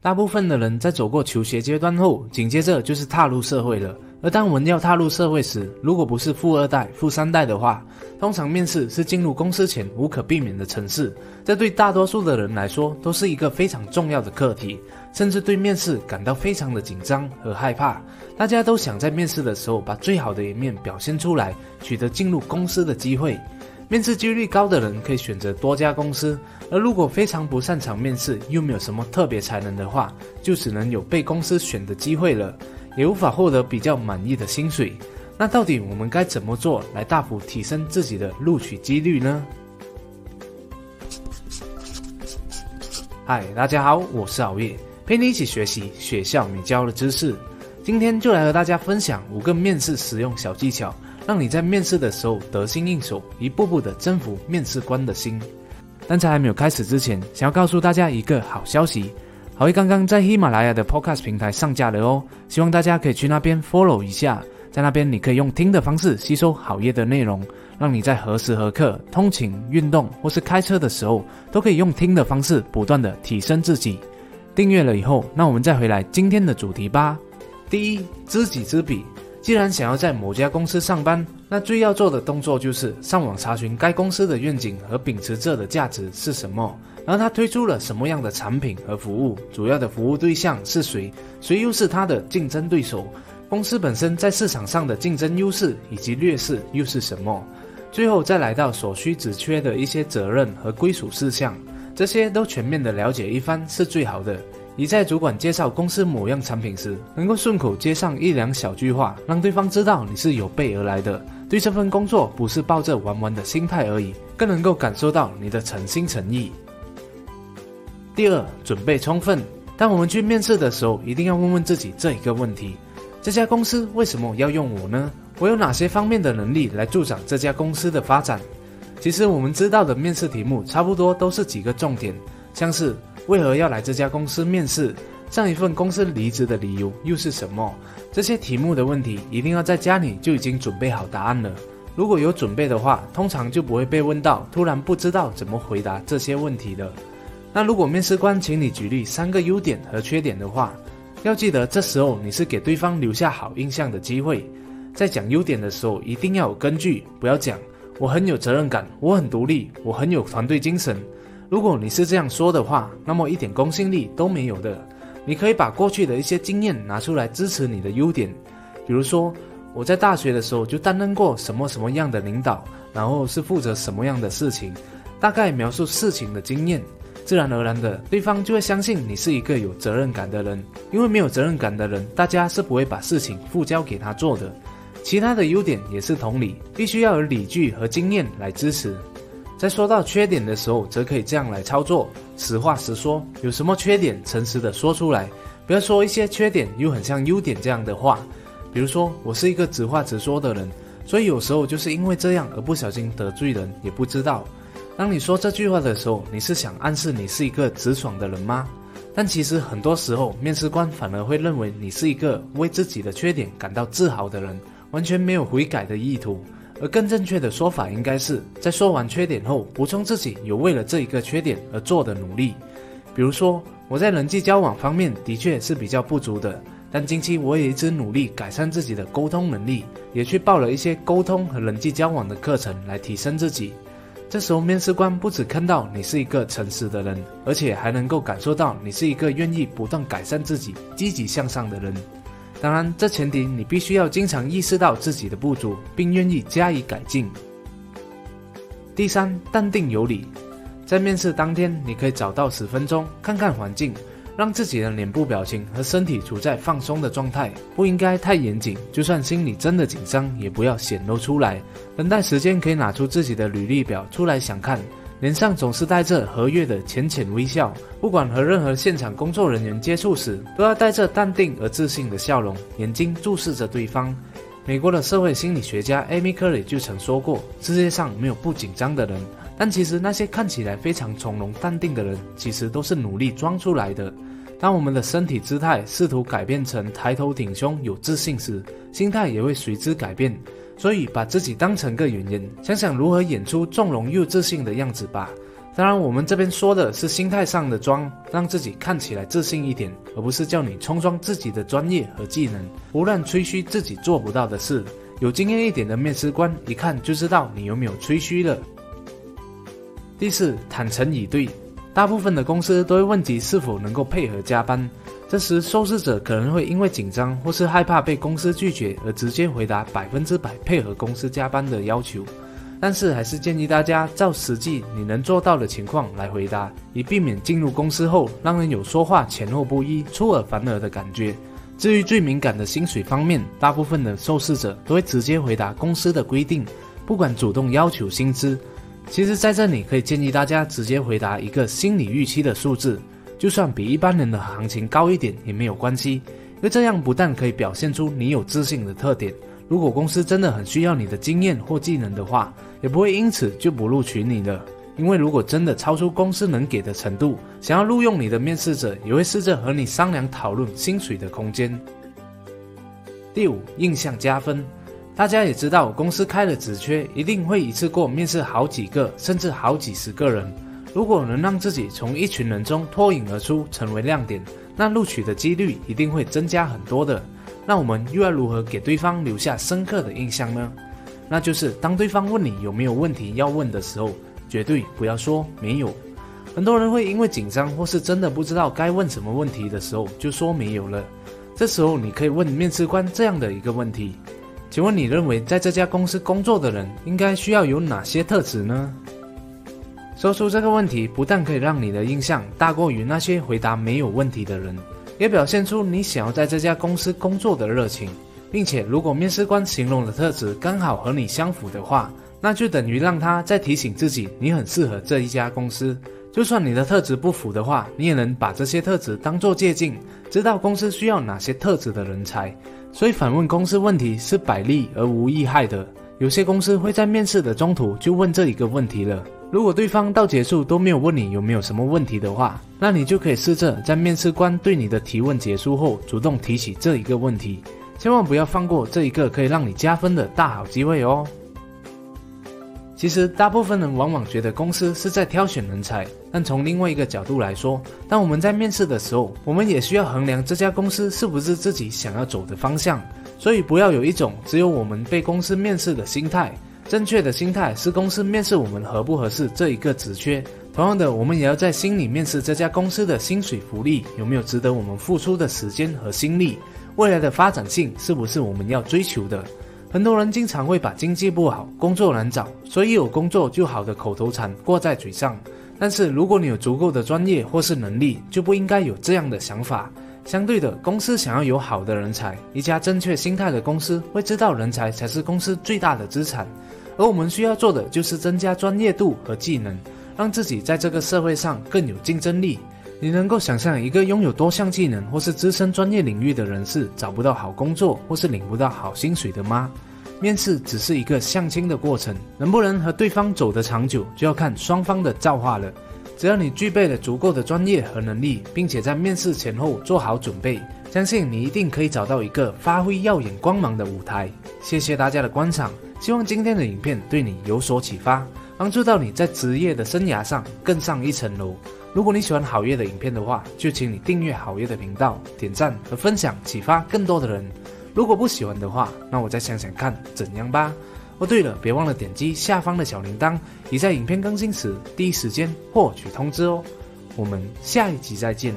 大部分的人在走过求学阶段后，紧接着就是踏入社会了。而当我们要踏入社会时，如果不是富二代、富三代的话，通常面试是进入公司前无可避免的程式。这对大多数的人来说都是一个非常重要的课题，甚至对面试感到非常的紧张和害怕。大家都想在面试的时候把最好的一面表现出来，取得进入公司的机会。面试几率高的人可以选择多家公司，而如果非常不擅长面试，又没有什么特别才能的话，就只能有被公司选的机会了，也无法获得比较满意的薪水。那到底我们该怎么做来大幅提升自己的录取几率呢？嗨，大家好，我是熬夜，陪你一起学习学校没教的知识。今天就来和大家分享五个面试实用小技巧。让你在面试的时候得心应手，一步步的征服面试官的心。但在还没有开始之前，想要告诉大家一个好消息：好，刚刚在喜马拉雅的 Podcast 平台上架了哦，希望大家可以去那边 follow 一下。在那边，你可以用听的方式吸收好业的内容，让你在何时何刻、通勤、运动或是开车的时候，都可以用听的方式不断的提升自己。订阅了以后，那我们再回来今天的主题吧。第一，知己知彼。既然想要在某家公司上班，那最要做的动作就是上网查询该公司的愿景和秉持着的价值是什么，然后他推出了什么样的产品和服务，主要的服务对象是谁，谁又是他的竞争对手，公司本身在市场上的竞争优势以及劣势又是什么，最后再来到所需只缺的一些责任和归属事项，这些都全面的了解一番是最好的。你在主管介绍公司某样产品时，能够顺口接上一两小句话，让对方知道你是有备而来的，对这份工作不是抱着玩玩的心态而已，更能够感受到你的诚心诚意。第二，准备充分。当我们去面试的时候，一定要问问自己这一个问题：这家公司为什么要用我呢？我有哪些方面的能力来助长这家公司的发展？其实我们知道的面试题目差不多都是几个重点，像是。为何要来这家公司面试？上一份公司离职的理由又是什么？这些题目的问题一定要在家里就已经准备好答案了。如果有准备的话，通常就不会被问到突然不知道怎么回答这些问题了。那如果面试官请你举例三个优点和缺点的话，要记得这时候你是给对方留下好印象的机会。在讲优点的时候，一定要有根据，不要讲我很有责任感，我很独立，我很有团队精神。如果你是这样说的话，那么一点公信力都没有的。你可以把过去的一些经验拿出来支持你的优点，比如说我在大学的时候就担任过什么什么样的领导，然后是负责什么样的事情，大概描述事情的经验，自然而然的对方就会相信你是一个有责任感的人。因为没有责任感的人，大家是不会把事情付交给他做的。其他的优点也是同理，必须要有理据和经验来支持。在说到缺点的时候，则可以这样来操作：实话实说，有什么缺点，诚实的说出来，不要说一些缺点又很像优点这样的话。比如说，我是一个直话直说的人，所以有时候就是因为这样而不小心得罪人，也不知道。当你说这句话的时候，你是想暗示你是一个直爽的人吗？但其实很多时候，面试官反而会认为你是一个为自己的缺点感到自豪的人，完全没有悔改的意图。而更正确的说法应该是在说完缺点后，补充自己有为了这一个缺点而做的努力。比如说，我在人际交往方面的确是比较不足的，但近期我也一直努力改善自己的沟通能力，也去报了一些沟通和人际交往的课程来提升自己。这时候，面试官不只看到你是一个诚实的人，而且还能够感受到你是一个愿意不断改善自己、积极向上的人。当然，这前提你必须要经常意识到自己的不足，并愿意加以改进。第三，淡定有礼。在面试当天，你可以找到十分钟，看看环境，让自己的脸部表情和身体处在放松的状态，不应该太严谨。就算心里真的紧张，也不要显露出来。等待时间可以拿出自己的履历表出来想看。脸上总是带着和悦的浅浅微笑，不管和任何现场工作人员接触时，都要带着淡定而自信的笑容，眼睛注视着对方。美国的社会心理学家 Amy Cuddy 就曾说过：“世界上没有不紧张的人，但其实那些看起来非常从容淡定的人，其实都是努力装出来的。”当我们的身体姿态试图改变成抬头挺胸、有自信时，心态也会随之改变。所以，把自己当成个演员，想想如何演出纵容又自信的样子吧。当然，我们这边说的是心态上的装，让自己看起来自信一点，而不是叫你冲装自己的专业和技能，胡乱吹嘘自己做不到的事。有经验一点的面试官一看就知道你有没有吹嘘了。第四，坦诚以对。大部分的公司都会问及是否能够配合加班，这时受试者可能会因为紧张或是害怕被公司拒绝而直接回答百分之百配合公司加班的要求。但是还是建议大家照实际你能做到的情况来回答，以避免进入公司后让人有说话前后不一、出尔反尔的感觉。至于最敏感的薪水方面，大部分的受试者都会直接回答公司的规定，不管主动要求薪资。其实，在这里可以建议大家直接回答一个心理预期的数字，就算比一般人的行情高一点也没有关系，因为这样不但可以表现出你有自信的特点，如果公司真的很需要你的经验或技能的话，也不会因此就不录取你了。因为如果真的超出公司能给的程度，想要录用你的面试者也会试着和你商量讨论薪水的空间。第五，印象加分。大家也知道，公司开了职缺，一定会一次过面试好几个，甚至好几十个人。如果能让自己从一群人中脱颖而出，成为亮点，那录取的几率一定会增加很多的。那我们又要如何给对方留下深刻的印象呢？那就是当对方问你有没有问题要问的时候，绝对不要说没有。很多人会因为紧张或是真的不知道该问什么问题的时候，就说没有了。这时候你可以问面试官这样的一个问题。请问你认为在这家公司工作的人应该需要有哪些特质呢？说出这个问题，不但可以让你的印象大过于那些回答没有问题的人，也表现出你想要在这家公司工作的热情，并且如果面试官形容的特质刚好和你相符的话，那就等于让他再提醒自己你很适合这一家公司。就算你的特质不符的话，你也能把这些特质当做借鉴，知道公司需要哪些特质的人才。所以反问公司问题是百利而无一害的。有些公司会在面试的中途就问这一个问题了。如果对方到结束都没有问你有没有什么问题的话，那你就可以试着在面试官对你的提问结束后，主动提起这一个问题。千万不要放过这一个可以让你加分的大好机会哦。其实，大部分人往往觉得公司是在挑选人才，但从另外一个角度来说，当我们在面试的时候，我们也需要衡量这家公司是不是自己想要走的方向。所以，不要有一种只有我们被公司面试的心态。正确的心态是公司面试我们合不合适这一个职缺。同样的，我们也要在心里面试这家公司的薪水福利有没有值得我们付出的时间和心力，未来的发展性是不是我们要追求的。很多人经常会把经济不好、工作难找，所以有工作就好的口头禅挂在嘴上。但是如果你有足够的专业或是能力，就不应该有这样的想法。相对的，公司想要有好的人才，一家正确心态的公司会知道人才才是公司最大的资产。而我们需要做的就是增加专业度和技能，让自己在这个社会上更有竞争力。你能够想象一个拥有多项技能或是资深专业领域的人士找不到好工作或是领不到好薪水的吗？面试只是一个相亲的过程，能不能和对方走得长久，就要看双方的造化了。只要你具备了足够的专业和能力，并且在面试前后做好准备，相信你一定可以找到一个发挥耀眼光芒的舞台。谢谢大家的观赏，希望今天的影片对你有所启发，帮助到你在职业的生涯上更上一层楼。如果你喜欢好业的影片的话，就请你订阅好业的频道，点赞和分享，启发更多的人。如果不喜欢的话，那我再想想看怎样吧。哦，对了，别忘了点击下方的小铃铛，以在影片更新时第一时间获取通知哦。我们下一集再见。